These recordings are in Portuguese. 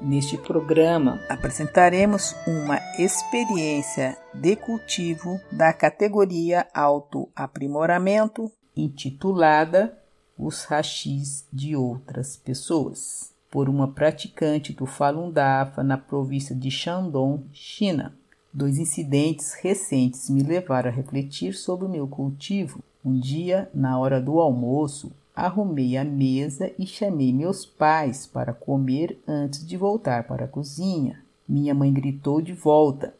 Neste programa, apresentaremos uma experiência de cultivo da categoria Autoaprimoramento, intitulada Os Rachis de Outras Pessoas, por uma praticante do Falun Dafa na província de Shandong, China. Dois incidentes recentes me levaram a refletir sobre o meu cultivo. Um dia, na hora do almoço, arrumei a mesa e chamei meus pais para comer antes de voltar para a cozinha. Minha mãe gritou de volta: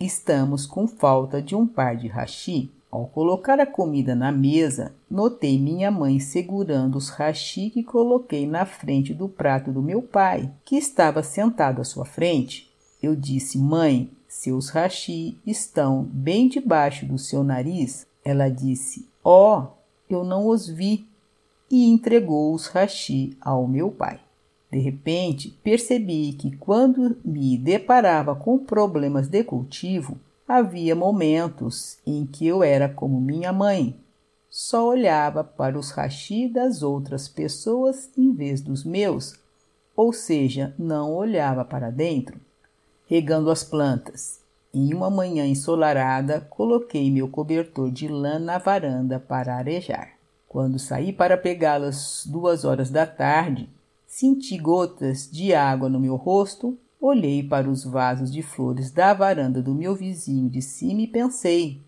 Estamos com falta de um par de rachi. Ao colocar a comida na mesa, notei minha mãe segurando os rachi que coloquei na frente do prato do meu pai, que estava sentado à sua frente. Eu disse: Mãe, seus rachi estão bem debaixo do seu nariz. Ela disse: Ó, oh, eu não os vi e entregou os rachi ao meu pai. De repente, percebi que quando me deparava com problemas de cultivo, havia momentos em que eu era como minha mãe, só olhava para os rachi das outras pessoas em vez dos meus, ou seja, não olhava para dentro. Regando as plantas. Em uma manhã ensolarada, coloquei meu cobertor de lã na varanda para arejar. Quando saí para pegá-las duas horas da tarde, senti gotas de água no meu rosto, olhei para os vasos de flores da varanda do meu vizinho de cima e pensei: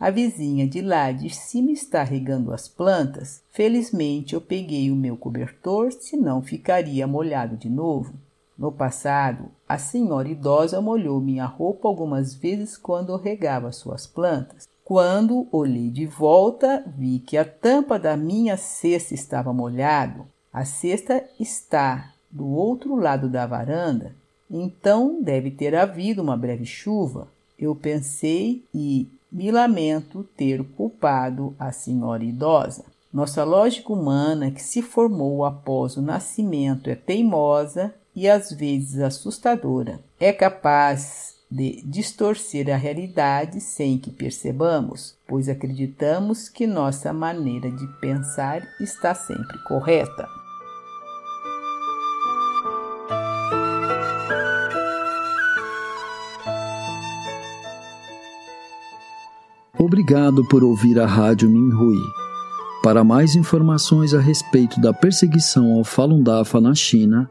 a vizinha de lá de cima está regando as plantas. Felizmente eu peguei o meu cobertor, senão ficaria molhado de novo. No passado, a senhora idosa molhou minha roupa algumas vezes quando eu regava suas plantas. Quando olhei de volta, vi que a tampa da minha cesta estava molhada. A cesta está do outro lado da varanda, então deve ter havido uma breve chuva. Eu pensei e me lamento ter culpado a senhora idosa. Nossa lógica humana, que se formou após o nascimento, é teimosa e às vezes assustadora. É capaz de distorcer a realidade sem que percebamos, pois acreditamos que nossa maneira de pensar está sempre correta. Obrigado por ouvir a Rádio Minhui. Para mais informações a respeito da perseguição ao Falun Dafa na China,